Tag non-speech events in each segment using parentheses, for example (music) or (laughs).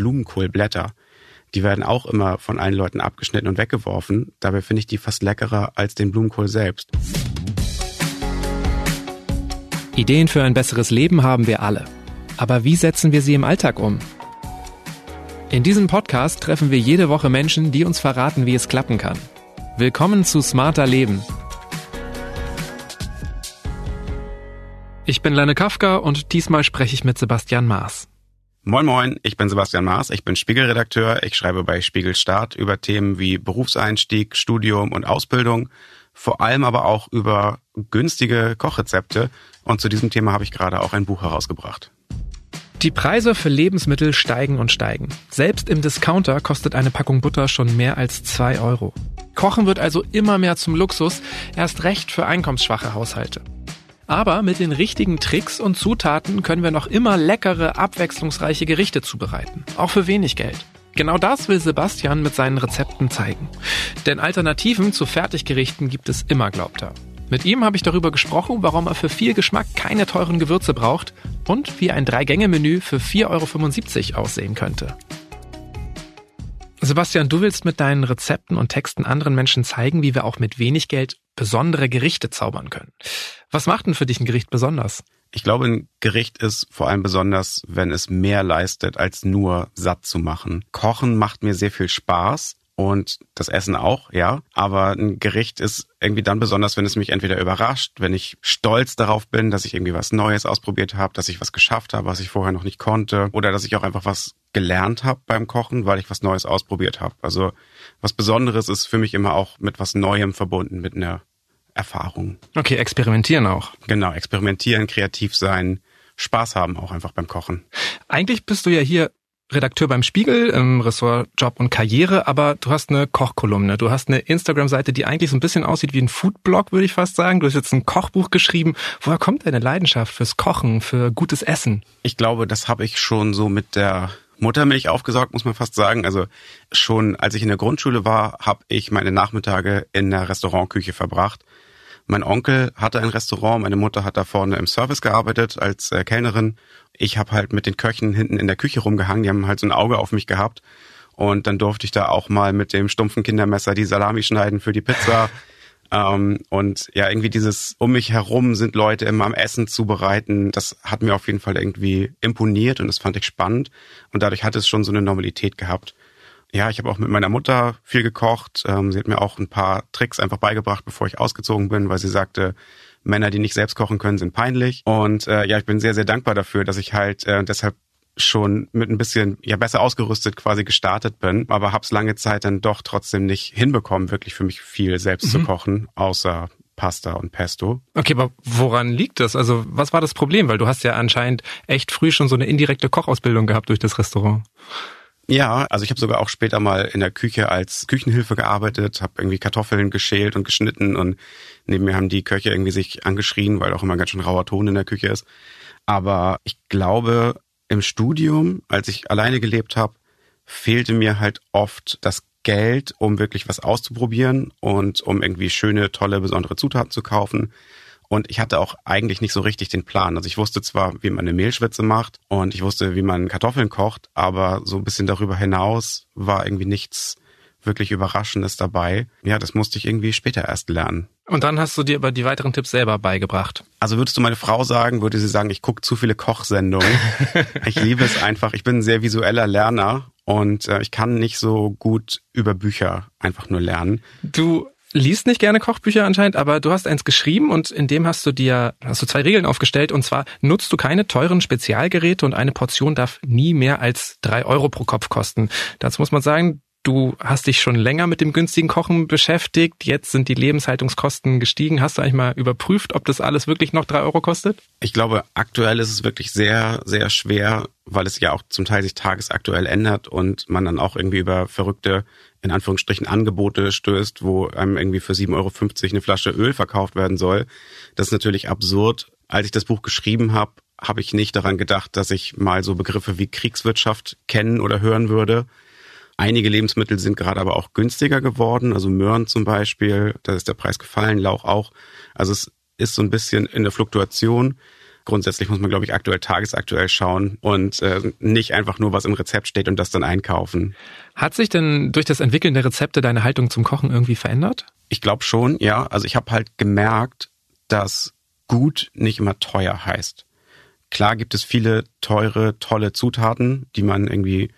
Blumenkohlblätter. Die werden auch immer von allen Leuten abgeschnitten und weggeworfen. Dabei finde ich die fast leckerer als den Blumenkohl selbst. Ideen für ein besseres Leben haben wir alle. Aber wie setzen wir sie im Alltag um? In diesem Podcast treffen wir jede Woche Menschen, die uns verraten, wie es klappen kann. Willkommen zu Smarter Leben. Ich bin Lenne Kafka und diesmal spreche ich mit Sebastian Maas. Moin Moin, ich bin Sebastian Maas, ich bin Spiegelredakteur. Ich schreibe bei Spiegel Start über Themen wie Berufseinstieg, Studium und Ausbildung, vor allem aber auch über günstige Kochrezepte. Und zu diesem Thema habe ich gerade auch ein Buch herausgebracht. Die Preise für Lebensmittel steigen und steigen. Selbst im Discounter kostet eine Packung Butter schon mehr als zwei Euro. Kochen wird also immer mehr zum Luxus, erst recht für einkommensschwache Haushalte. Aber mit den richtigen Tricks und Zutaten können wir noch immer leckere, abwechslungsreiche Gerichte zubereiten. Auch für wenig Geld. Genau das will Sebastian mit seinen Rezepten zeigen. Denn Alternativen zu Fertiggerichten gibt es immer, glaubt er. Mit ihm habe ich darüber gesprochen, warum er für viel Geschmack keine teuren Gewürze braucht und wie ein Drei-Gänge-Menü für 4,75 Euro aussehen könnte. Sebastian, du willst mit deinen Rezepten und Texten anderen Menschen zeigen, wie wir auch mit wenig Geld besondere Gerichte zaubern können. Was macht denn für dich ein Gericht besonders? Ich glaube, ein Gericht ist vor allem besonders, wenn es mehr leistet, als nur satt zu machen. Kochen macht mir sehr viel Spaß und das Essen auch, ja. Aber ein Gericht ist irgendwie dann besonders, wenn es mich entweder überrascht, wenn ich stolz darauf bin, dass ich irgendwie was Neues ausprobiert habe, dass ich was geschafft habe, was ich vorher noch nicht konnte, oder dass ich auch einfach was gelernt habe beim Kochen, weil ich was Neues ausprobiert habe. Also was Besonderes ist für mich immer auch mit was Neuem verbunden, mit einer Erfahrung. Okay, experimentieren auch. Genau, experimentieren, kreativ sein, Spaß haben auch einfach beim Kochen. Eigentlich bist du ja hier Redakteur beim Spiegel im Ressort Job und Karriere, aber du hast eine Kochkolumne. Du hast eine Instagram-Seite, die eigentlich so ein bisschen aussieht wie ein Foodblog, würde ich fast sagen. Du hast jetzt ein Kochbuch geschrieben. Woher kommt deine Leidenschaft fürs Kochen, für gutes Essen? Ich glaube, das habe ich schon so mit der Muttermilch aufgesaugt, muss man fast sagen. Also schon als ich in der Grundschule war, habe ich meine Nachmittage in der Restaurantküche verbracht. Mein Onkel hatte ein Restaurant, meine Mutter hat da vorne im Service gearbeitet als äh, Kellnerin. Ich habe halt mit den Köchen hinten in der Küche rumgehangen, die haben halt so ein Auge auf mich gehabt. Und dann durfte ich da auch mal mit dem stumpfen Kindermesser die Salami schneiden für die Pizza. (laughs) ähm, und ja, irgendwie dieses um mich herum sind Leute immer am Essen zubereiten. Das hat mir auf jeden Fall irgendwie imponiert und das fand ich spannend. Und dadurch hat es schon so eine Normalität gehabt ja, ich habe auch mit meiner Mutter viel gekocht. Ähm, sie hat mir auch ein paar Tricks einfach beigebracht, bevor ich ausgezogen bin, weil sie sagte, Männer, die nicht selbst kochen können, sind peinlich. Und äh, ja, ich bin sehr, sehr dankbar dafür, dass ich halt äh, deshalb schon mit ein bisschen ja besser ausgerüstet quasi gestartet bin, aber hab's lange Zeit dann doch trotzdem nicht hinbekommen, wirklich für mich viel selbst mhm. zu kochen, außer Pasta und Pesto. Okay, aber woran liegt das? Also was war das Problem? Weil du hast ja anscheinend echt früh schon so eine indirekte Kochausbildung gehabt durch das Restaurant. Ja, also ich habe sogar auch später mal in der Küche als Küchenhilfe gearbeitet, habe irgendwie Kartoffeln geschält und geschnitten und neben mir haben die Köche irgendwie sich angeschrien, weil auch immer ganz schön rauer Ton in der Küche ist. Aber ich glaube, im Studium, als ich alleine gelebt habe, fehlte mir halt oft das Geld, um wirklich was auszuprobieren und um irgendwie schöne, tolle, besondere Zutaten zu kaufen. Und ich hatte auch eigentlich nicht so richtig den Plan. Also ich wusste zwar, wie man eine Mehlschwitze macht und ich wusste, wie man Kartoffeln kocht, aber so ein bisschen darüber hinaus war irgendwie nichts wirklich Überraschendes dabei. Ja, das musste ich irgendwie später erst lernen. Und dann hast du dir aber die weiteren Tipps selber beigebracht. Also würdest du meine Frau sagen, würde sie sagen, ich gucke zu viele Kochsendungen. (laughs) ich liebe es einfach. Ich bin ein sehr visueller Lerner und äh, ich kann nicht so gut über Bücher einfach nur lernen. Du liest nicht gerne Kochbücher anscheinend, aber du hast eins geschrieben und in dem hast du dir, hast du zwei Regeln aufgestellt und zwar nutzt du keine teuren Spezialgeräte und eine Portion darf nie mehr als drei Euro pro Kopf kosten. Dazu muss man sagen, Du hast dich schon länger mit dem günstigen Kochen beschäftigt. Jetzt sind die Lebenshaltungskosten gestiegen. Hast du eigentlich mal überprüft, ob das alles wirklich noch drei Euro kostet? Ich glaube, aktuell ist es wirklich sehr, sehr schwer, weil es ja auch zum Teil sich tagesaktuell ändert und man dann auch irgendwie über verrückte, in Anführungsstrichen, Angebote stößt, wo einem irgendwie für 7,50 Euro eine Flasche Öl verkauft werden soll. Das ist natürlich absurd. Als ich das Buch geschrieben habe, habe ich nicht daran gedacht, dass ich mal so Begriffe wie Kriegswirtschaft kennen oder hören würde. Einige Lebensmittel sind gerade aber auch günstiger geworden, also Möhren zum Beispiel, da ist der Preis gefallen, Lauch auch. Also es ist so ein bisschen in der Fluktuation. Grundsätzlich muss man, glaube ich, aktuell tagesaktuell schauen und äh, nicht einfach nur, was im Rezept steht und das dann einkaufen. Hat sich denn durch das Entwickeln der Rezepte deine Haltung zum Kochen irgendwie verändert? Ich glaube schon, ja. Also ich habe halt gemerkt, dass gut nicht immer teuer heißt. Klar gibt es viele teure, tolle Zutaten, die man irgendwie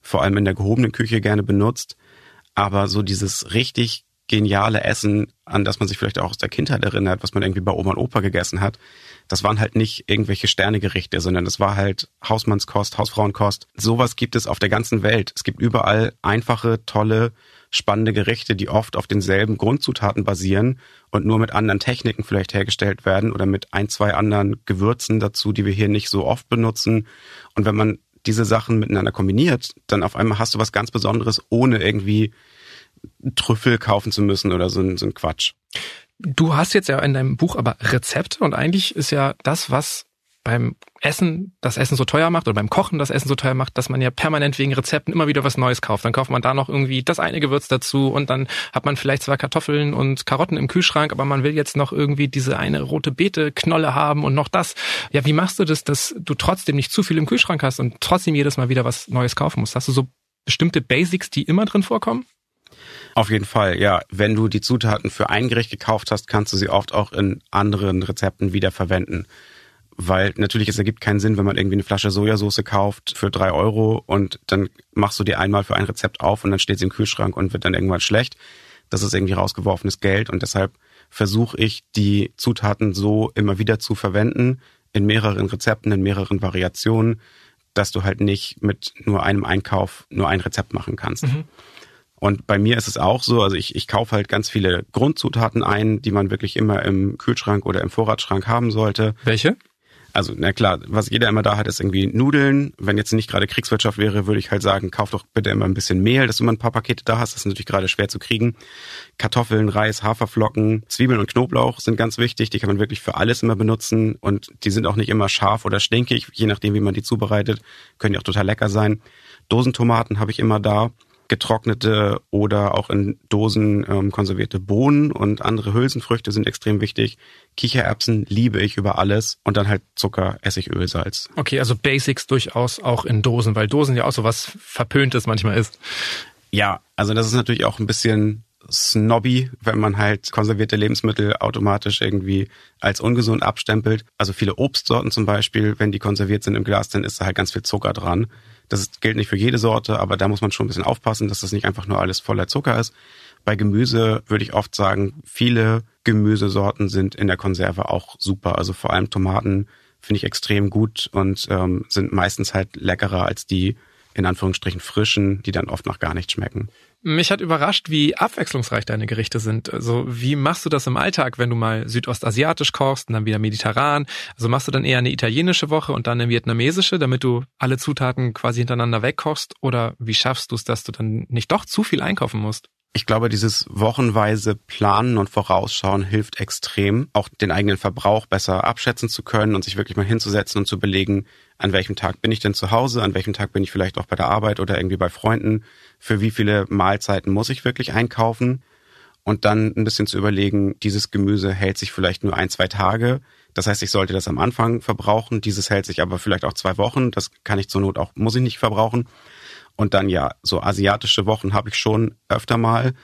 vor allem in der gehobenen Küche gerne benutzt. Aber so dieses richtig geniale Essen, an das man sich vielleicht auch aus der Kindheit erinnert, was man irgendwie bei Oma und Opa gegessen hat, das waren halt nicht irgendwelche Sternegerichte, sondern das war halt Hausmannskost, Hausfrauenkost. Sowas gibt es auf der ganzen Welt. Es gibt überall einfache, tolle, spannende Gerichte, die oft auf denselben Grundzutaten basieren und nur mit anderen Techniken vielleicht hergestellt werden oder mit ein, zwei anderen Gewürzen dazu, die wir hier nicht so oft benutzen. Und wenn man diese Sachen miteinander kombiniert, dann auf einmal hast du was ganz Besonderes, ohne irgendwie Trüffel kaufen zu müssen oder so ein, so ein Quatsch. Du hast jetzt ja in deinem Buch aber Rezepte und eigentlich ist ja das, was beim Essen das Essen so teuer macht oder beim Kochen das Essen so teuer macht, dass man ja permanent wegen Rezepten immer wieder was Neues kauft. Dann kauft man da noch irgendwie das eine Gewürz dazu und dann hat man vielleicht zwei Kartoffeln und Karotten im Kühlschrank, aber man will jetzt noch irgendwie diese eine rote Beete Knolle haben und noch das. Ja, wie machst du das, dass du trotzdem nicht zu viel im Kühlschrank hast und trotzdem jedes Mal wieder was Neues kaufen musst? Hast du so bestimmte Basics, die immer drin vorkommen? Auf jeden Fall, ja. Wenn du die Zutaten für ein Gericht gekauft hast, kannst du sie oft auch in anderen Rezepten wieder verwenden. Weil natürlich, es ergibt keinen Sinn, wenn man irgendwie eine Flasche Sojasauce kauft für drei Euro und dann machst du die einmal für ein Rezept auf und dann steht sie im Kühlschrank und wird dann irgendwann schlecht. Das ist irgendwie rausgeworfenes Geld und deshalb versuche ich, die Zutaten so immer wieder zu verwenden, in mehreren Rezepten, in mehreren Variationen, dass du halt nicht mit nur einem Einkauf nur ein Rezept machen kannst. Mhm. Und bei mir ist es auch so, also ich, ich kaufe halt ganz viele Grundzutaten ein, die man wirklich immer im Kühlschrank oder im Vorratsschrank haben sollte. Welche? Also, na klar, was jeder immer da hat, ist irgendwie Nudeln. Wenn jetzt nicht gerade Kriegswirtschaft wäre, würde ich halt sagen, kauf doch bitte immer ein bisschen Mehl, dass du immer ein paar Pakete da hast. Das ist natürlich gerade schwer zu kriegen. Kartoffeln, Reis, Haferflocken, Zwiebeln und Knoblauch sind ganz wichtig. Die kann man wirklich für alles immer benutzen und die sind auch nicht immer scharf oder stinkig, je nachdem, wie man die zubereitet. Können die auch total lecker sein. Dosentomaten habe ich immer da getrocknete oder auch in Dosen ähm, konservierte Bohnen und andere Hülsenfrüchte sind extrem wichtig. Kichererbsen liebe ich über alles und dann halt Zucker, Essigöl, Salz. Okay, also Basics durchaus auch in Dosen, weil Dosen ja auch so was Verpöntes manchmal ist. Ja, also das ist natürlich auch ein bisschen snobby, wenn man halt konservierte Lebensmittel automatisch irgendwie als ungesund abstempelt. Also viele Obstsorten zum Beispiel, wenn die konserviert sind im Glas, dann ist da halt ganz viel Zucker dran. Das gilt nicht für jede Sorte, aber da muss man schon ein bisschen aufpassen, dass das nicht einfach nur alles voller Zucker ist. Bei Gemüse würde ich oft sagen, viele Gemüsesorten sind in der Konserve auch super. Also vor allem Tomaten finde ich extrem gut und ähm, sind meistens halt leckerer als die in Anführungsstrichen frischen, die dann oft noch gar nicht schmecken. Mich hat überrascht, wie abwechslungsreich deine Gerichte sind. Also wie machst du das im Alltag, wenn du mal südostasiatisch kochst und dann wieder mediterran? Also machst du dann eher eine italienische Woche und dann eine vietnamesische, damit du alle Zutaten quasi hintereinander wegkochst? Oder wie schaffst du es, dass du dann nicht doch zu viel einkaufen musst? Ich glaube, dieses wochenweise Planen und Vorausschauen hilft extrem, auch den eigenen Verbrauch besser abschätzen zu können und sich wirklich mal hinzusetzen und zu belegen, an welchem Tag bin ich denn zu Hause, an welchem Tag bin ich vielleicht auch bei der Arbeit oder irgendwie bei Freunden, für wie viele Mahlzeiten muss ich wirklich einkaufen und dann ein bisschen zu überlegen, dieses Gemüse hält sich vielleicht nur ein, zwei Tage. Das heißt, ich sollte das am Anfang verbrauchen, dieses hält sich aber vielleicht auch zwei Wochen, das kann ich zur Not auch, muss ich nicht verbrauchen. Und dann ja, so asiatische Wochen habe ich schon öfter mal,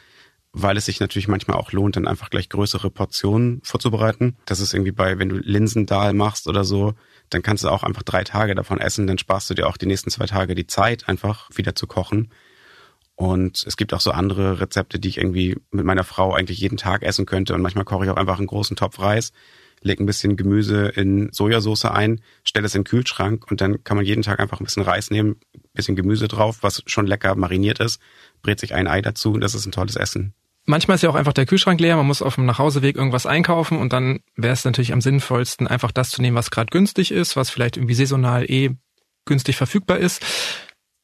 weil es sich natürlich manchmal auch lohnt, dann einfach gleich größere Portionen vorzubereiten. Das ist irgendwie bei, wenn du Linsendahl machst oder so, dann kannst du auch einfach drei Tage davon essen, dann sparst du dir auch die nächsten zwei Tage die Zeit, einfach wieder zu kochen. Und es gibt auch so andere Rezepte, die ich irgendwie mit meiner Frau eigentlich jeden Tag essen könnte. Und manchmal koche ich auch einfach einen großen Topf Reis, lege ein bisschen Gemüse in Sojasauce ein, stelle es in den Kühlschrank und dann kann man jeden Tag einfach ein bisschen Reis nehmen, bisschen Gemüse drauf, was schon lecker mariniert ist, brät sich ein Ei dazu und das ist ein tolles Essen. Manchmal ist ja auch einfach der Kühlschrank leer, man muss auf dem Nachhauseweg irgendwas einkaufen und dann wäre es natürlich am sinnvollsten, einfach das zu nehmen, was gerade günstig ist, was vielleicht irgendwie saisonal eh günstig verfügbar ist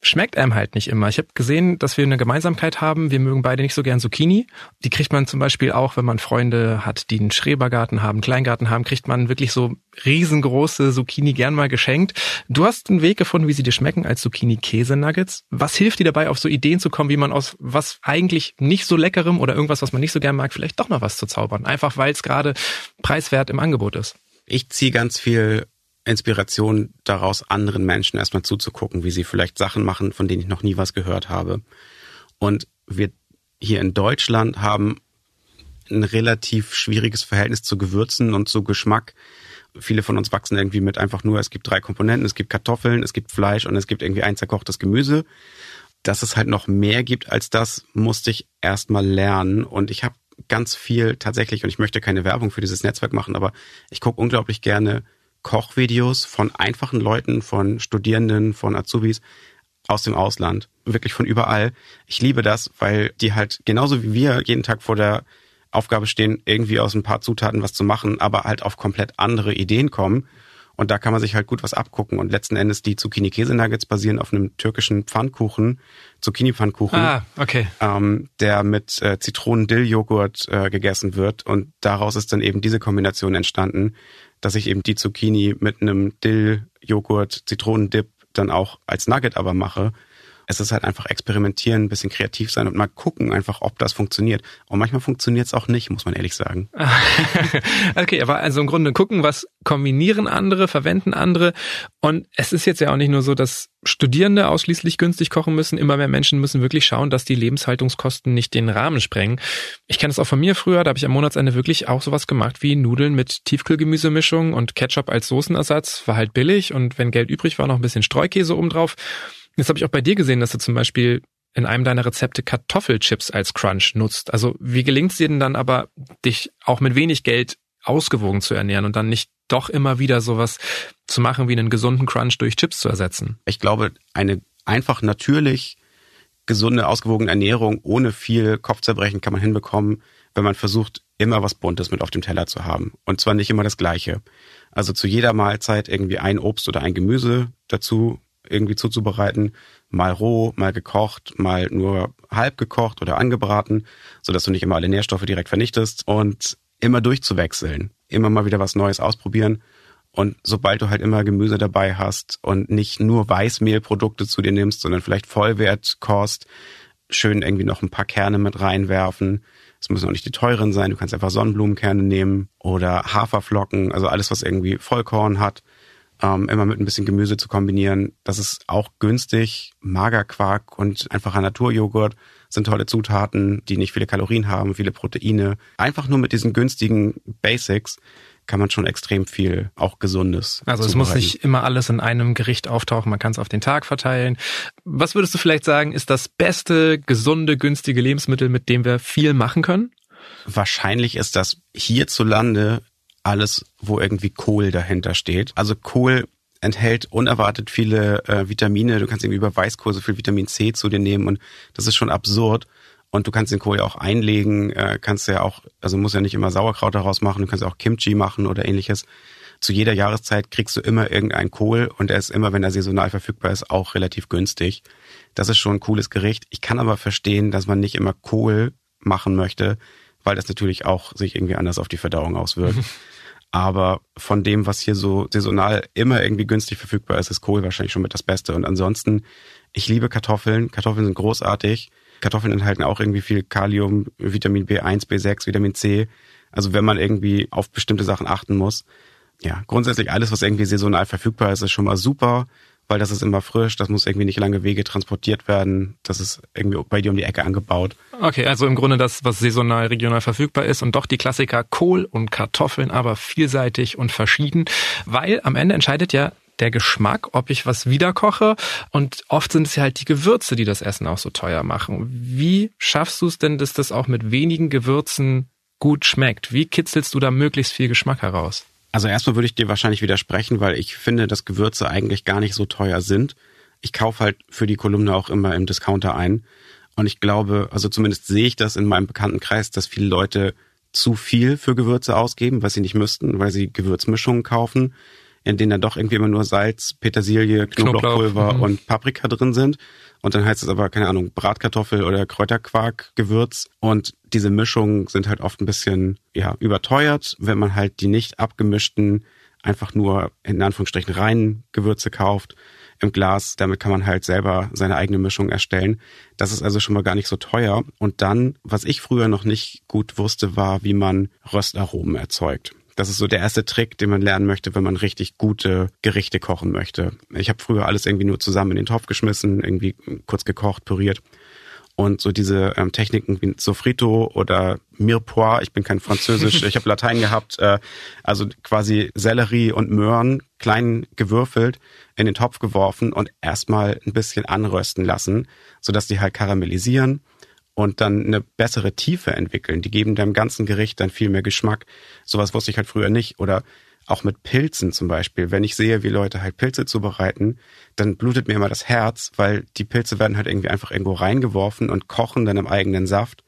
schmeckt einem halt nicht immer. Ich habe gesehen, dass wir eine Gemeinsamkeit haben. Wir mögen beide nicht so gern Zucchini. Die kriegt man zum Beispiel auch, wenn man Freunde hat, die einen Schrebergarten haben, einen Kleingarten haben, kriegt man wirklich so riesengroße Zucchini gern mal geschenkt. Du hast einen Weg gefunden, wie sie dir schmecken als Zucchini-Käse-Nuggets. Was hilft dir dabei, auf so Ideen zu kommen, wie man aus was eigentlich nicht so leckerem oder irgendwas, was man nicht so gern mag, vielleicht doch noch was zu zaubern? Einfach weil es gerade preiswert im Angebot ist. Ich ziehe ganz viel Inspiration daraus, anderen Menschen erstmal zuzugucken, wie sie vielleicht Sachen machen, von denen ich noch nie was gehört habe. Und wir hier in Deutschland haben ein relativ schwieriges Verhältnis zu Gewürzen und zu Geschmack. Viele von uns wachsen irgendwie mit einfach nur, es gibt drei Komponenten, es gibt Kartoffeln, es gibt Fleisch und es gibt irgendwie ein zerkochtes Gemüse. Dass es halt noch mehr gibt als das, musste ich erstmal lernen. Und ich habe ganz viel tatsächlich, und ich möchte keine Werbung für dieses Netzwerk machen, aber ich gucke unglaublich gerne Kochvideos von einfachen Leuten, von Studierenden, von Azubis aus dem Ausland, wirklich von überall. Ich liebe das, weil die halt genauso wie wir jeden Tag vor der Aufgabe stehen, irgendwie aus ein paar Zutaten was zu machen, aber halt auf komplett andere Ideen kommen. Und da kann man sich halt gut was abgucken. Und letzten Endes die Zucchini-Käse-Nuggets basieren auf einem türkischen Pfannkuchen, Zucchini-Pfannkuchen, ah, okay. ähm, der mit äh, Zitronen-Dill-Joghurt äh, gegessen wird. Und daraus ist dann eben diese Kombination entstanden, dass ich eben die Zucchini mit einem Dill-Joghurt, Zitronendip dann auch als Nugget aber mache es ist halt einfach experimentieren, ein bisschen kreativ sein und mal gucken einfach, ob das funktioniert. Und manchmal funktioniert es auch nicht, muss man ehrlich sagen. (laughs) okay, aber also im Grunde gucken, was kombinieren andere, verwenden andere. Und es ist jetzt ja auch nicht nur so, dass Studierende ausschließlich günstig kochen müssen. Immer mehr Menschen müssen wirklich schauen, dass die Lebenshaltungskosten nicht den Rahmen sprengen. Ich kenne es auch von mir früher, da habe ich am Monatsende wirklich auch sowas gemacht wie Nudeln mit Tiefkühlgemüsemischung und Ketchup als Soßenersatz. War halt billig und wenn Geld übrig war, noch ein bisschen Streukäse obendrauf. Jetzt habe ich auch bei dir gesehen, dass du zum Beispiel in einem deiner Rezepte Kartoffelchips als Crunch nutzt. Also wie gelingt es dir denn dann aber, dich auch mit wenig Geld ausgewogen zu ernähren und dann nicht doch immer wieder sowas zu machen, wie einen gesunden Crunch durch Chips zu ersetzen? Ich glaube, eine einfach natürlich gesunde, ausgewogene Ernährung ohne viel Kopfzerbrechen kann man hinbekommen, wenn man versucht, immer was Buntes mit auf dem Teller zu haben. Und zwar nicht immer das Gleiche. Also zu jeder Mahlzeit irgendwie ein Obst oder ein Gemüse dazu irgendwie zuzubereiten. Mal roh, mal gekocht, mal nur halb gekocht oder angebraten, so dass du nicht immer alle Nährstoffe direkt vernichtest und immer durchzuwechseln. Immer mal wieder was Neues ausprobieren. Und sobald du halt immer Gemüse dabei hast und nicht nur Weißmehlprodukte zu dir nimmst, sondern vielleicht Vollwertkost, schön irgendwie noch ein paar Kerne mit reinwerfen. Es müssen auch nicht die teuren sein. Du kannst einfach Sonnenblumenkerne nehmen oder Haferflocken, also alles, was irgendwie Vollkorn hat ähm, immer mit ein bisschen Gemüse zu kombinieren. Das ist auch günstig. Magerquark und einfacher Naturjoghurt sind tolle Zutaten, die nicht viele Kalorien haben, viele Proteine. Einfach nur mit diesen günstigen Basics kann man schon extrem viel auch Gesundes. Also es muss nicht immer alles in einem Gericht auftauchen, man kann es auf den Tag verteilen. Was würdest du vielleicht sagen, ist das beste, gesunde, günstige Lebensmittel, mit dem wir viel machen können? Wahrscheinlich ist das hierzulande alles, wo irgendwie Kohl dahinter steht. Also Kohl enthält unerwartet viele äh, Vitamine. Du kannst irgendwie über Weißkohl so viel Vitamin C zu dir nehmen und das ist schon absurd. Und du kannst den Kohl ja auch einlegen, äh, kannst ja auch, also musst ja nicht immer Sauerkraut daraus machen, du kannst auch Kimchi machen oder ähnliches. Zu jeder Jahreszeit kriegst du immer irgendeinen Kohl und er ist immer, wenn er saisonal verfügbar ist, auch relativ günstig. Das ist schon ein cooles Gericht. Ich kann aber verstehen, dass man nicht immer Kohl machen möchte, weil das natürlich auch sich irgendwie anders auf die Verdauung auswirkt. (laughs) Aber von dem, was hier so saisonal immer irgendwie günstig verfügbar ist, ist Kohl wahrscheinlich schon mit das Beste. Und ansonsten, ich liebe Kartoffeln. Kartoffeln sind großartig. Kartoffeln enthalten auch irgendwie viel Kalium, Vitamin B1, B6, Vitamin C. Also wenn man irgendwie auf bestimmte Sachen achten muss. Ja, grundsätzlich alles, was irgendwie saisonal verfügbar ist, ist schon mal super weil das ist immer frisch, das muss irgendwie nicht lange Wege transportiert werden, das ist irgendwie bei dir um die Ecke angebaut. Okay, also im Grunde das, was saisonal, regional verfügbar ist und doch die Klassiker Kohl und Kartoffeln, aber vielseitig und verschieden, weil am Ende entscheidet ja der Geschmack, ob ich was wiederkoche. Und oft sind es ja halt die Gewürze, die das Essen auch so teuer machen. Wie schaffst du es denn, dass das auch mit wenigen Gewürzen gut schmeckt? Wie kitzelst du da möglichst viel Geschmack heraus? Also erstmal würde ich dir wahrscheinlich widersprechen, weil ich finde, dass Gewürze eigentlich gar nicht so teuer sind. Ich kaufe halt für die Kolumne auch immer im Discounter ein. Und ich glaube, also zumindest sehe ich das in meinem Bekanntenkreis, dass viele Leute zu viel für Gewürze ausgeben, was sie nicht müssten, weil sie Gewürzmischungen kaufen, in denen dann doch irgendwie immer nur Salz, Petersilie, Knoblauchpulver Knoblauch. Mhm. und Paprika drin sind. Und dann heißt es aber, keine Ahnung, Bratkartoffel oder Kräuterquark, Gewürz. Und diese Mischungen sind halt oft ein bisschen, ja, überteuert, wenn man halt die nicht abgemischten, einfach nur in Anführungsstrichen reinen Gewürze kauft im Glas. Damit kann man halt selber seine eigene Mischung erstellen. Das ist also schon mal gar nicht so teuer. Und dann, was ich früher noch nicht gut wusste, war, wie man Röstaromen erzeugt. Das ist so der erste Trick, den man lernen möchte, wenn man richtig gute Gerichte kochen möchte. Ich habe früher alles irgendwie nur zusammen in den Topf geschmissen, irgendwie kurz gekocht, püriert. Und so diese ähm, Techniken wie Sofrito oder Mirepoix, ich bin kein Französisch, (laughs) ich habe Latein gehabt, äh, also quasi Sellerie und Möhren klein gewürfelt, in den Topf geworfen und erstmal ein bisschen anrösten lassen, sodass die halt karamellisieren und dann eine bessere Tiefe entwickeln. Die geben deinem ganzen Gericht dann viel mehr Geschmack. Sowas wusste ich halt früher nicht. Oder auch mit Pilzen zum Beispiel. Wenn ich sehe, wie Leute halt Pilze zubereiten, dann blutet mir immer das Herz, weil die Pilze werden halt irgendwie einfach irgendwo reingeworfen und kochen dann im eigenen Saft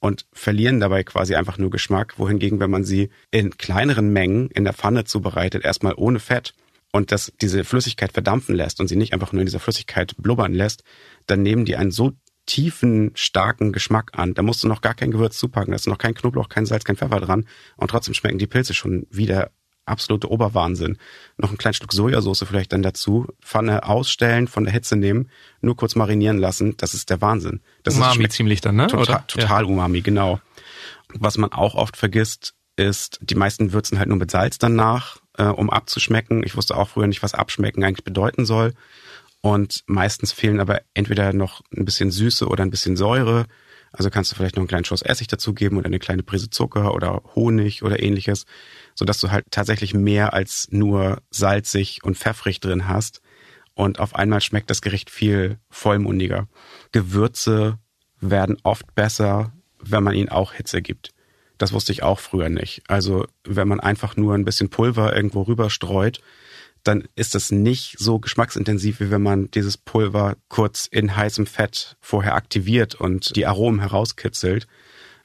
und verlieren dabei quasi einfach nur Geschmack. Wohingegen, wenn man sie in kleineren Mengen in der Pfanne zubereitet, erstmal ohne Fett und das diese Flüssigkeit verdampfen lässt und sie nicht einfach nur in dieser Flüssigkeit blubbern lässt, dann nehmen die einen so tiefen, starken Geschmack an. Da musst du noch gar kein Gewürz zupacken. Da ist noch kein Knoblauch, kein Salz, kein Pfeffer dran. Und trotzdem schmecken die Pilze schon wieder absolute Oberwahnsinn. Noch ein kleines Stück Sojasauce vielleicht dann dazu, Pfanne ausstellen, von der Hitze nehmen, nur kurz marinieren lassen. Das ist der Wahnsinn. Das umami ziemlich dann, ne? Total, total ja. Umami, genau. Was man auch oft vergisst, ist, die meisten würzen halt nur mit Salz danach, äh, um abzuschmecken. Ich wusste auch früher nicht, was abschmecken eigentlich bedeuten soll. Und meistens fehlen aber entweder noch ein bisschen Süße oder ein bisschen Säure. Also kannst du vielleicht noch einen kleinen Schuss Essig dazugeben oder eine kleine Prise Zucker oder Honig oder ähnliches so dass du halt tatsächlich mehr als nur salzig und pfeffrig drin hast. Und auf einmal schmeckt das Gericht viel vollmundiger. Gewürze werden oft besser, wenn man ihnen auch Hitze gibt. Das wusste ich auch früher nicht. Also wenn man einfach nur ein bisschen Pulver irgendwo rüber streut, dann ist das nicht so geschmacksintensiv, wie wenn man dieses Pulver kurz in heißem Fett vorher aktiviert und die Aromen herauskitzelt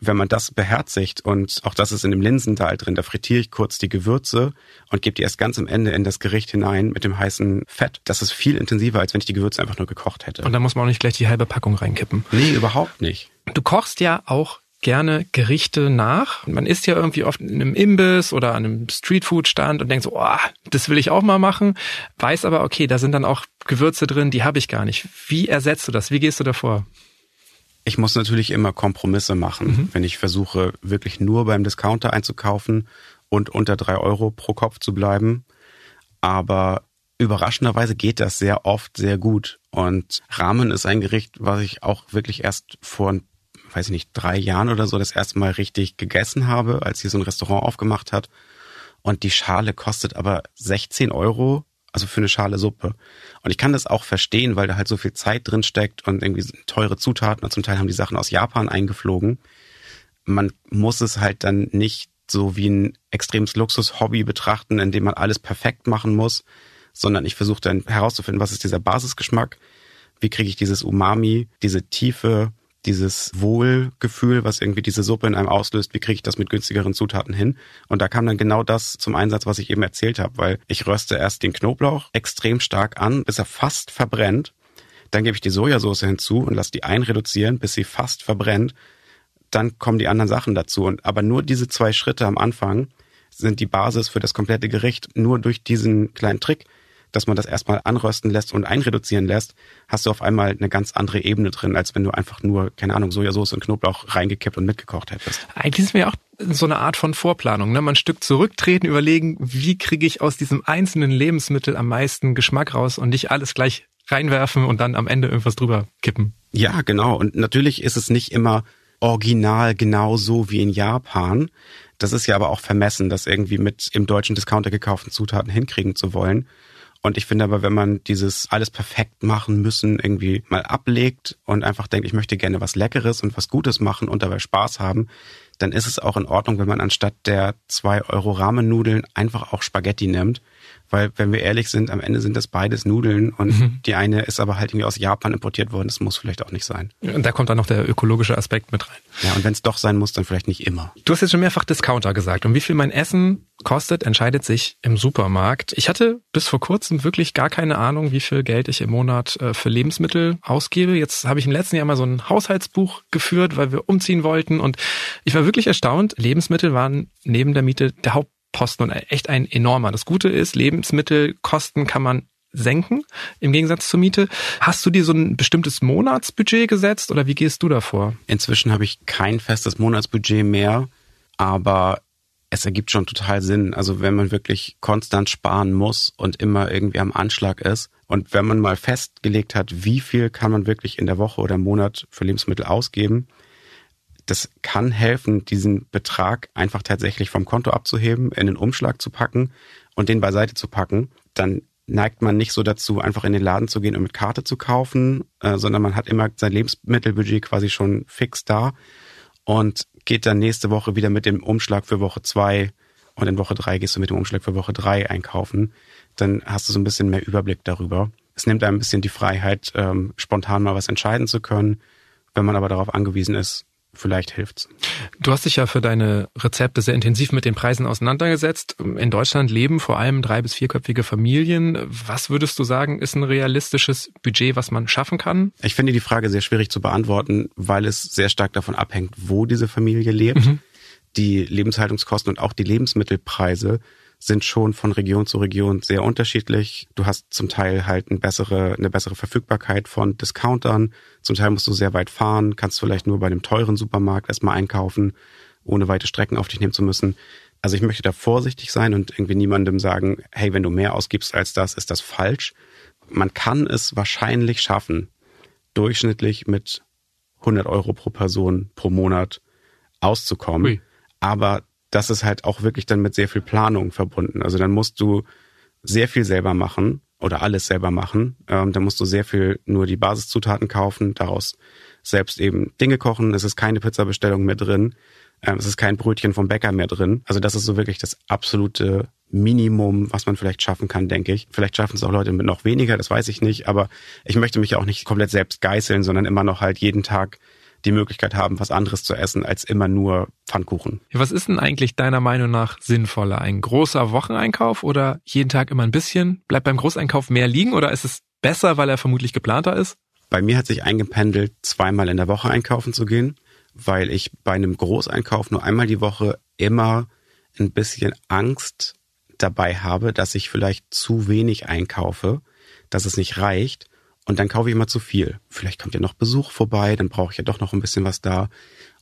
wenn man das beherzigt und auch das ist in dem Linsendahl drin, da frittiere ich kurz die Gewürze und gebe die erst ganz am Ende in das Gericht hinein mit dem heißen Fett. Das ist viel intensiver, als wenn ich die Gewürze einfach nur gekocht hätte. Und da muss man auch nicht gleich die halbe Packung reinkippen. Nee, überhaupt nicht. Du kochst ja auch gerne Gerichte nach. Man isst ja irgendwie oft in einem Imbiss oder an einem Streetfood-Stand und denkt so, oh, das will ich auch mal machen, weiß aber, okay, da sind dann auch Gewürze drin, die habe ich gar nicht. Wie ersetzt du das? Wie gehst du davor? Ich muss natürlich immer Kompromisse machen, mhm. wenn ich versuche, wirklich nur beim Discounter einzukaufen und unter drei Euro pro Kopf zu bleiben. Aber überraschenderweise geht das sehr oft sehr gut. Und Ramen ist ein Gericht, was ich auch wirklich erst vor, weiß ich nicht, drei Jahren oder so das erste Mal richtig gegessen habe, als hier so ein Restaurant aufgemacht hat. Und die Schale kostet aber 16 Euro also für eine Schale Suppe. Und ich kann das auch verstehen, weil da halt so viel Zeit drin steckt und irgendwie teure Zutaten und zum Teil haben die Sachen aus Japan eingeflogen. Man muss es halt dann nicht so wie ein extremes Luxus-Hobby betrachten, in dem man alles perfekt machen muss, sondern ich versuche dann herauszufinden, was ist dieser Basisgeschmack, wie kriege ich dieses Umami, diese Tiefe, dieses Wohlgefühl, was irgendwie diese Suppe in einem auslöst, wie kriege ich das mit günstigeren Zutaten hin? Und da kam dann genau das zum Einsatz, was ich eben erzählt habe, weil ich röste erst den Knoblauch extrem stark an, bis er fast verbrennt. Dann gebe ich die Sojasauce hinzu und lasse die einreduzieren, bis sie fast verbrennt. Dann kommen die anderen Sachen dazu. Und aber nur diese zwei Schritte am Anfang sind die Basis für das komplette Gericht. Nur durch diesen kleinen Trick dass man das erstmal anrösten lässt und einreduzieren lässt, hast du auf einmal eine ganz andere Ebene drin, als wenn du einfach nur, keine Ahnung, Sojasauce und Knoblauch reingekippt und mitgekocht hättest. Eigentlich ist mir auch so eine Art von Vorplanung. Ne? Man ein Stück zurücktreten, überlegen, wie kriege ich aus diesem einzelnen Lebensmittel am meisten Geschmack raus und nicht alles gleich reinwerfen und dann am Ende irgendwas drüber kippen. Ja, genau. Und natürlich ist es nicht immer original genauso wie in Japan. Das ist ja aber auch vermessen, das irgendwie mit im deutschen Discounter gekauften Zutaten hinkriegen zu wollen. Und ich finde aber, wenn man dieses alles perfekt machen müssen irgendwie mal ablegt und einfach denkt, ich möchte gerne was Leckeres und was Gutes machen und dabei Spaß haben, dann ist es auch in Ordnung, wenn man anstatt der zwei Euro Rahmennudeln einfach auch Spaghetti nimmt weil, wenn wir ehrlich sind, am Ende sind das beides Nudeln und mhm. die eine ist aber halt irgendwie aus Japan importiert worden. Das muss vielleicht auch nicht sein. Und da kommt dann noch der ökologische Aspekt mit rein. Ja, und wenn es doch sein muss, dann vielleicht nicht immer. Du hast jetzt schon mehrfach Discounter gesagt. Und wie viel mein Essen kostet, entscheidet sich im Supermarkt. Ich hatte bis vor kurzem wirklich gar keine Ahnung, wie viel Geld ich im Monat äh, für Lebensmittel ausgebe. Jetzt habe ich im letzten Jahr mal so ein Haushaltsbuch geführt, weil wir umziehen wollten. Und ich war wirklich erstaunt. Lebensmittel waren neben der Miete der Haupt Posten und echt ein enormer. Das Gute ist, Lebensmittelkosten kann man senken im Gegensatz zur Miete. Hast du dir so ein bestimmtes Monatsbudget gesetzt oder wie gehst du davor? Inzwischen habe ich kein festes Monatsbudget mehr, aber es ergibt schon total Sinn. Also wenn man wirklich konstant sparen muss und immer irgendwie am Anschlag ist und wenn man mal festgelegt hat, wie viel kann man wirklich in der Woche oder im Monat für Lebensmittel ausgeben, das kann helfen, diesen Betrag einfach tatsächlich vom Konto abzuheben, in den Umschlag zu packen und den beiseite zu packen. Dann neigt man nicht so dazu, einfach in den Laden zu gehen und mit Karte zu kaufen, äh, sondern man hat immer sein Lebensmittelbudget quasi schon fix da und geht dann nächste Woche wieder mit dem Umschlag für Woche zwei und in Woche drei gehst du mit dem Umschlag für Woche drei einkaufen. Dann hast du so ein bisschen mehr Überblick darüber. Es nimmt einem ein bisschen die Freiheit, ähm, spontan mal was entscheiden zu können. Wenn man aber darauf angewiesen ist, vielleicht hilft's. Du hast dich ja für deine Rezepte sehr intensiv mit den Preisen auseinandergesetzt. In Deutschland leben vor allem drei- bis vierköpfige Familien. Was würdest du sagen, ist ein realistisches Budget, was man schaffen kann? Ich finde die Frage sehr schwierig zu beantworten, weil es sehr stark davon abhängt, wo diese Familie lebt. Mhm. Die Lebenshaltungskosten und auch die Lebensmittelpreise sind schon von Region zu Region sehr unterschiedlich. Du hast zum Teil halt eine bessere, eine bessere Verfügbarkeit von Discountern. Zum Teil musst du sehr weit fahren, kannst vielleicht nur bei einem teuren Supermarkt erstmal einkaufen, ohne weite Strecken auf dich nehmen zu müssen. Also ich möchte da vorsichtig sein und irgendwie niemandem sagen, hey, wenn du mehr ausgibst als das, ist das falsch. Man kann es wahrscheinlich schaffen, durchschnittlich mit 100 Euro pro Person pro Monat auszukommen. Ui. Aber das ist halt auch wirklich dann mit sehr viel Planung verbunden. Also dann musst du sehr viel selber machen oder alles selber machen. Ähm, dann musst du sehr viel nur die Basiszutaten kaufen, daraus selbst eben Dinge kochen. Es ist keine Pizzabestellung mehr drin. Ähm, es ist kein Brötchen vom Bäcker mehr drin. Also das ist so wirklich das absolute Minimum, was man vielleicht schaffen kann, denke ich. Vielleicht schaffen es auch Leute mit noch weniger, das weiß ich nicht. Aber ich möchte mich ja auch nicht komplett selbst geißeln, sondern immer noch halt jeden Tag die Möglichkeit haben, was anderes zu essen als immer nur Pfannkuchen. Was ist denn eigentlich deiner Meinung nach sinnvoller? Ein großer Wocheneinkauf oder jeden Tag immer ein bisschen? Bleibt beim Großeinkauf mehr liegen oder ist es besser, weil er vermutlich geplanter ist? Bei mir hat sich eingependelt, zweimal in der Woche einkaufen zu gehen, weil ich bei einem Großeinkauf nur einmal die Woche immer ein bisschen Angst dabei habe, dass ich vielleicht zu wenig einkaufe, dass es nicht reicht und dann kaufe ich immer zu viel. Vielleicht kommt ja noch Besuch vorbei, dann brauche ich ja doch noch ein bisschen was da.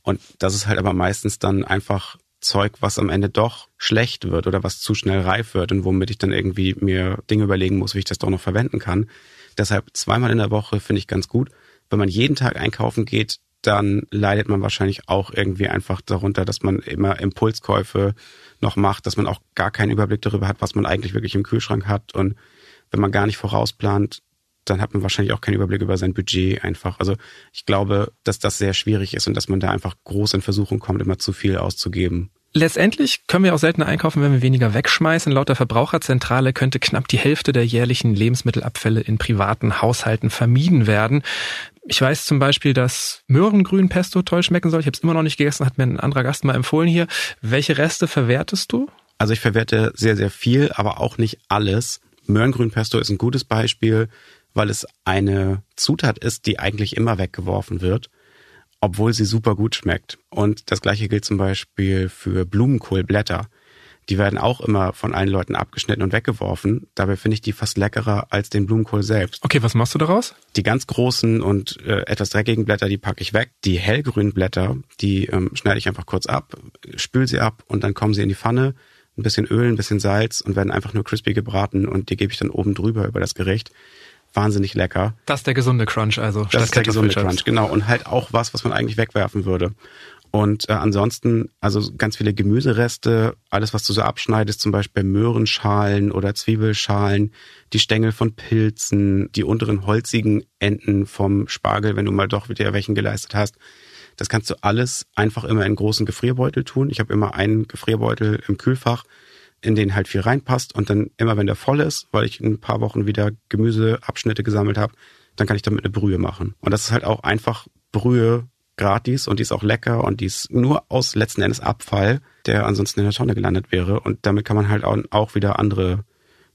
Und das ist halt aber meistens dann einfach Zeug, was am Ende doch schlecht wird oder was zu schnell reif wird und womit ich dann irgendwie mir Dinge überlegen muss, wie ich das doch noch verwenden kann. Deshalb zweimal in der Woche finde ich ganz gut. Wenn man jeden Tag einkaufen geht, dann leidet man wahrscheinlich auch irgendwie einfach darunter, dass man immer Impulskäufe noch macht, dass man auch gar keinen Überblick darüber hat, was man eigentlich wirklich im Kühlschrank hat. Und wenn man gar nicht vorausplant, dann hat man wahrscheinlich auch keinen Überblick über sein Budget einfach. Also ich glaube, dass das sehr schwierig ist und dass man da einfach groß in Versuchung kommt, immer zu viel auszugeben. Letztendlich können wir auch seltener einkaufen, wenn wir weniger wegschmeißen. Laut der Verbraucherzentrale könnte knapp die Hälfte der jährlichen Lebensmittelabfälle in privaten Haushalten vermieden werden. Ich weiß zum Beispiel, dass Möhrengrünpesto toll schmecken soll. Ich habe es immer noch nicht gegessen, hat mir ein anderer Gast mal empfohlen hier. Welche Reste verwertest du? Also ich verwerte sehr, sehr viel, aber auch nicht alles. Möhrengrünpesto ist ein gutes Beispiel weil es eine Zutat ist, die eigentlich immer weggeworfen wird, obwohl sie super gut schmeckt. Und das gleiche gilt zum Beispiel für Blumenkohlblätter. Die werden auch immer von allen Leuten abgeschnitten und weggeworfen. Dabei finde ich die fast leckerer als den Blumenkohl selbst. Okay, was machst du daraus? Die ganz großen und äh, etwas dreckigen Blätter, die packe ich weg. Die hellgrünen Blätter, die ähm, schneide ich einfach kurz ab, spül sie ab und dann kommen sie in die Pfanne. Ein bisschen Öl, ein bisschen Salz und werden einfach nur crispy gebraten und die gebe ich dann oben drüber über das Gericht wahnsinnig lecker. Das ist der gesunde Crunch, also. Das ist der gesunde Crunch, genau. Und halt auch was, was man eigentlich wegwerfen würde. Und äh, ansonsten, also ganz viele Gemüsereste, alles, was du so abschneidest, zum Beispiel Möhrenschalen oder Zwiebelschalen, die Stängel von Pilzen, die unteren holzigen Enden vom Spargel, wenn du mal doch wieder welchen geleistet hast. Das kannst du alles einfach immer in großen Gefrierbeutel tun. Ich habe immer einen Gefrierbeutel im Kühlfach in den halt viel reinpasst und dann immer, wenn der voll ist, weil ich in ein paar Wochen wieder Gemüseabschnitte gesammelt habe, dann kann ich damit eine Brühe machen. Und das ist halt auch einfach Brühe gratis und die ist auch lecker und die ist nur aus letzten Endes Abfall, der ansonsten in der Tonne gelandet wäre. Und damit kann man halt auch wieder andere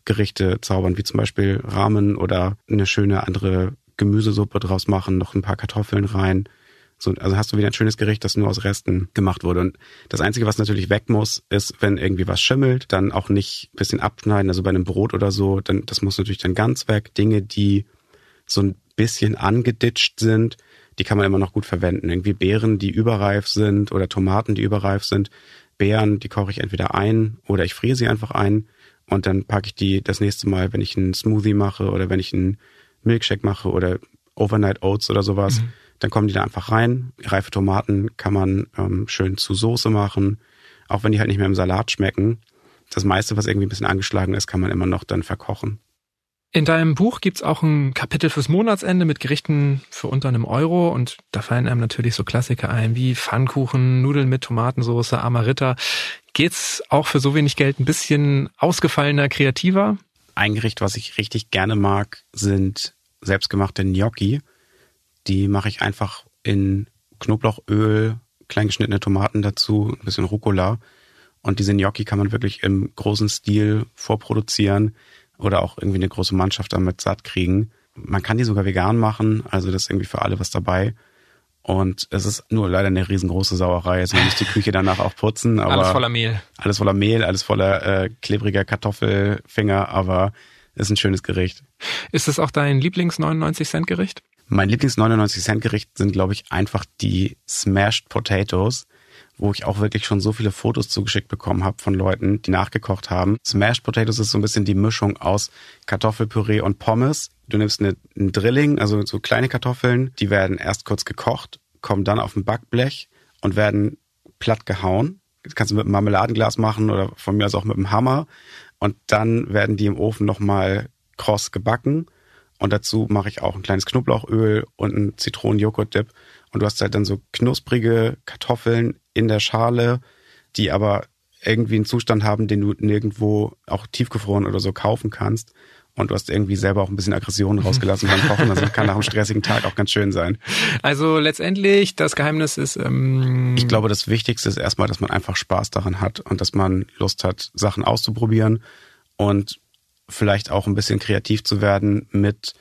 Gerichte zaubern, wie zum Beispiel Rahmen oder eine schöne andere Gemüsesuppe draus machen, noch ein paar Kartoffeln rein so, also hast du wieder ein schönes Gericht, das nur aus Resten gemacht wurde. Und das Einzige, was natürlich weg muss, ist, wenn irgendwie was schimmelt, dann auch nicht ein bisschen abschneiden, also bei einem Brot oder so, dann, das muss natürlich dann ganz weg. Dinge, die so ein bisschen angeditscht sind, die kann man immer noch gut verwenden. Irgendwie Beeren, die überreif sind oder Tomaten, die überreif sind. Beeren, die koche ich entweder ein oder ich friere sie einfach ein und dann packe ich die das nächste Mal, wenn ich einen Smoothie mache oder wenn ich einen Milkshake mache oder Overnight Oats oder sowas, mhm. Dann kommen die da einfach rein. Reife Tomaten kann man ähm, schön zu Soße machen, auch wenn die halt nicht mehr im Salat schmecken. Das meiste, was irgendwie ein bisschen angeschlagen ist, kann man immer noch dann verkochen. In deinem Buch gibt's auch ein Kapitel fürs Monatsende mit Gerichten für unter einem Euro und da fallen einem natürlich so Klassiker ein wie Pfannkuchen, Nudeln mit Tomatensauce, Amaritta. Geht's auch für so wenig Geld ein bisschen ausgefallener, kreativer? Ein Gericht, was ich richtig gerne mag, sind selbstgemachte Gnocchi. Die mache ich einfach in Knoblauchöl, kleingeschnittene Tomaten dazu, ein bisschen Rucola. Und diese Gnocchi kann man wirklich im großen Stil vorproduzieren oder auch irgendwie eine große Mannschaft damit satt kriegen. Man kann die sogar vegan machen, also das ist irgendwie für alle was dabei. Und es ist nur leider eine riesengroße Sauerei. Also man muss die Küche danach auch putzen. Aber alles voller Mehl. Alles voller Mehl, alles voller äh, klebriger Kartoffelfinger, aber ist ein schönes Gericht. Ist es auch dein Lieblings 99 Cent Gericht? Mein Lieblings 99 Cent Gericht sind, glaube ich, einfach die Smashed Potatoes wo ich auch wirklich schon so viele Fotos zugeschickt bekommen habe von Leuten, die nachgekocht haben. Smashed Potatoes ist so ein bisschen die Mischung aus Kartoffelpüree und Pommes. Du nimmst eine, einen Drilling, also so kleine Kartoffeln, die werden erst kurz gekocht, kommen dann auf ein Backblech und werden platt gehauen. Das kannst du mit einem Marmeladenglas machen oder von mir aus auch mit einem Hammer. Und dann werden die im Ofen nochmal kross gebacken. Und dazu mache ich auch ein kleines Knoblauchöl und einen Zitronen-Joghurt-Dip. Und du hast halt dann so knusprige Kartoffeln in der Schale, die aber irgendwie einen Zustand haben, den du nirgendwo auch tiefgefroren oder so kaufen kannst. Und du hast irgendwie selber auch ein bisschen Aggression rausgelassen beim Kochen. Also kann nach einem (laughs) stressigen Tag auch ganz schön sein. Also letztendlich, das Geheimnis ist. Ähm ich glaube, das Wichtigste ist erstmal, dass man einfach Spaß daran hat und dass man Lust hat, Sachen auszuprobieren und vielleicht auch ein bisschen kreativ zu werden mit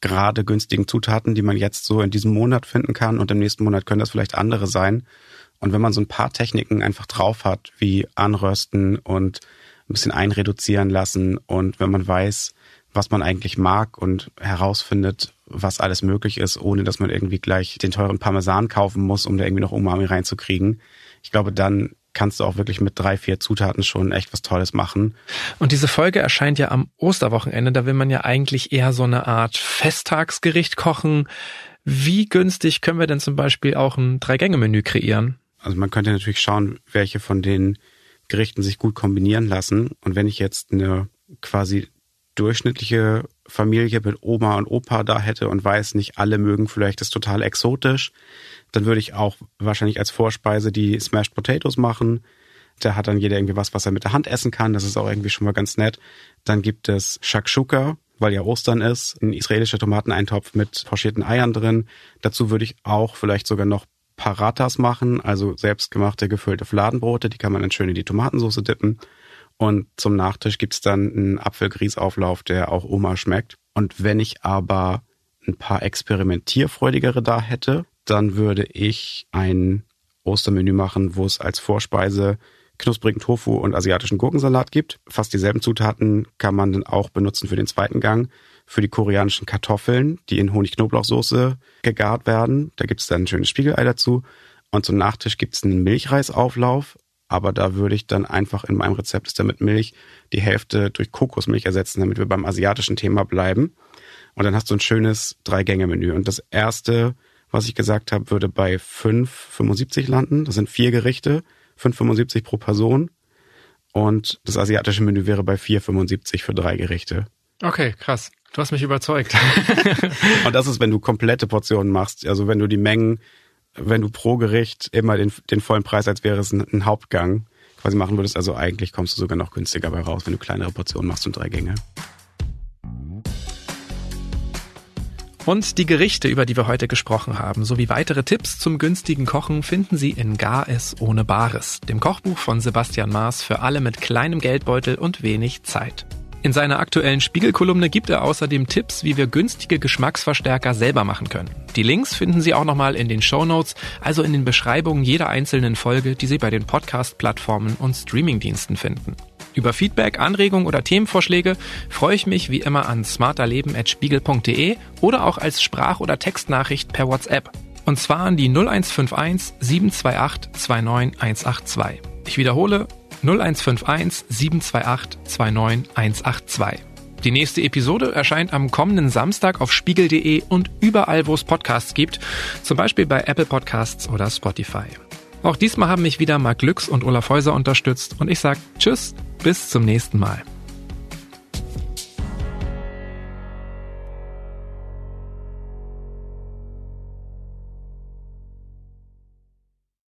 gerade günstigen Zutaten, die man jetzt so in diesem Monat finden kann. Und im nächsten Monat können das vielleicht andere sein. Und wenn man so ein paar Techniken einfach drauf hat, wie anrösten und ein bisschen einreduzieren lassen und wenn man weiß, was man eigentlich mag und herausfindet, was alles möglich ist, ohne dass man irgendwie gleich den teuren Parmesan kaufen muss, um da irgendwie noch Umami reinzukriegen. Ich glaube, dann kannst du auch wirklich mit drei, vier Zutaten schon echt was Tolles machen. Und diese Folge erscheint ja am Osterwochenende. Da will man ja eigentlich eher so eine Art Festtagsgericht kochen. Wie günstig können wir denn zum Beispiel auch ein Drei-Gänge-Menü kreieren? Also man könnte natürlich schauen, welche von den Gerichten sich gut kombinieren lassen. Und wenn ich jetzt eine quasi durchschnittliche Familie mit Oma und Opa da hätte und weiß, nicht alle mögen vielleicht das total exotisch, dann würde ich auch wahrscheinlich als Vorspeise die Smashed Potatoes machen. Da hat dann jeder irgendwie was, was er mit der Hand essen kann. Das ist auch irgendwie schon mal ganz nett. Dann gibt es Shakshuka, weil ja Ostern ist, ein israelischer Tomateneintopf mit pochierten Eiern drin. Dazu würde ich auch vielleicht sogar noch Paratas machen, also selbstgemachte gefüllte Fladenbrote, die kann man dann schön in die Tomatensauce dippen. Und zum Nachtisch gibt's dann einen Apfelgrießauflauf, der auch Oma schmeckt. Und wenn ich aber ein paar experimentierfreudigere da hätte, dann würde ich ein Ostermenü machen, wo es als Vorspeise knusprigen Tofu und asiatischen Gurkensalat gibt. Fast dieselben Zutaten kann man dann auch benutzen für den zweiten Gang für die koreanischen Kartoffeln, die in Honig-Knoblauchsoße gegart werden. Da gibt es dann ein schönes Spiegelei dazu. Und zum Nachtisch gibt es einen Milchreisauflauf. Aber da würde ich dann einfach in meinem Rezept ist da mit Milch die Hälfte durch Kokosmilch ersetzen, damit wir beim asiatischen Thema bleiben. Und dann hast du ein schönes Drei-Gänge-Menü. Und das erste, was ich gesagt habe, würde bei 5,75 landen. Das sind vier Gerichte, 5,75 pro Person. Und das asiatische Menü wäre bei 4,75 für drei Gerichte. Okay, krass. Du hast mich überzeugt. (laughs) (laughs) und das ist, wenn du komplette Portionen machst. Also wenn du die Mengen, wenn du pro Gericht immer den, den vollen Preis, als wäre es ein, ein Hauptgang, quasi machen würdest. Also eigentlich kommst du sogar noch günstiger bei raus, wenn du kleinere Portionen machst und drei Gänge. Und die Gerichte, über die wir heute gesprochen haben, sowie weitere Tipps zum günstigen Kochen finden Sie in Gar es ohne Bares, dem Kochbuch von Sebastian Maas für alle mit kleinem Geldbeutel und wenig Zeit. In seiner aktuellen Spiegelkolumne gibt er außerdem Tipps, wie wir günstige Geschmacksverstärker selber machen können. Die Links finden Sie auch nochmal in den Show Notes, also in den Beschreibungen jeder einzelnen Folge, die Sie bei den Podcast-Plattformen und Streamingdiensten finden. Über Feedback, Anregungen oder Themenvorschläge freue ich mich wie immer an smarterleben.spiegel.de oder auch als Sprach- oder Textnachricht per WhatsApp. Und zwar an die 0151 728 29182. Ich wiederhole 0151 728 29182. Die nächste Episode erscheint am kommenden Samstag auf spiegel.de und überall, wo es Podcasts gibt, zum Beispiel bei Apple Podcasts oder Spotify. Auch diesmal haben mich wieder Marc Glücks und Olaf Häuser unterstützt und ich sage Tschüss, bis zum nächsten Mal.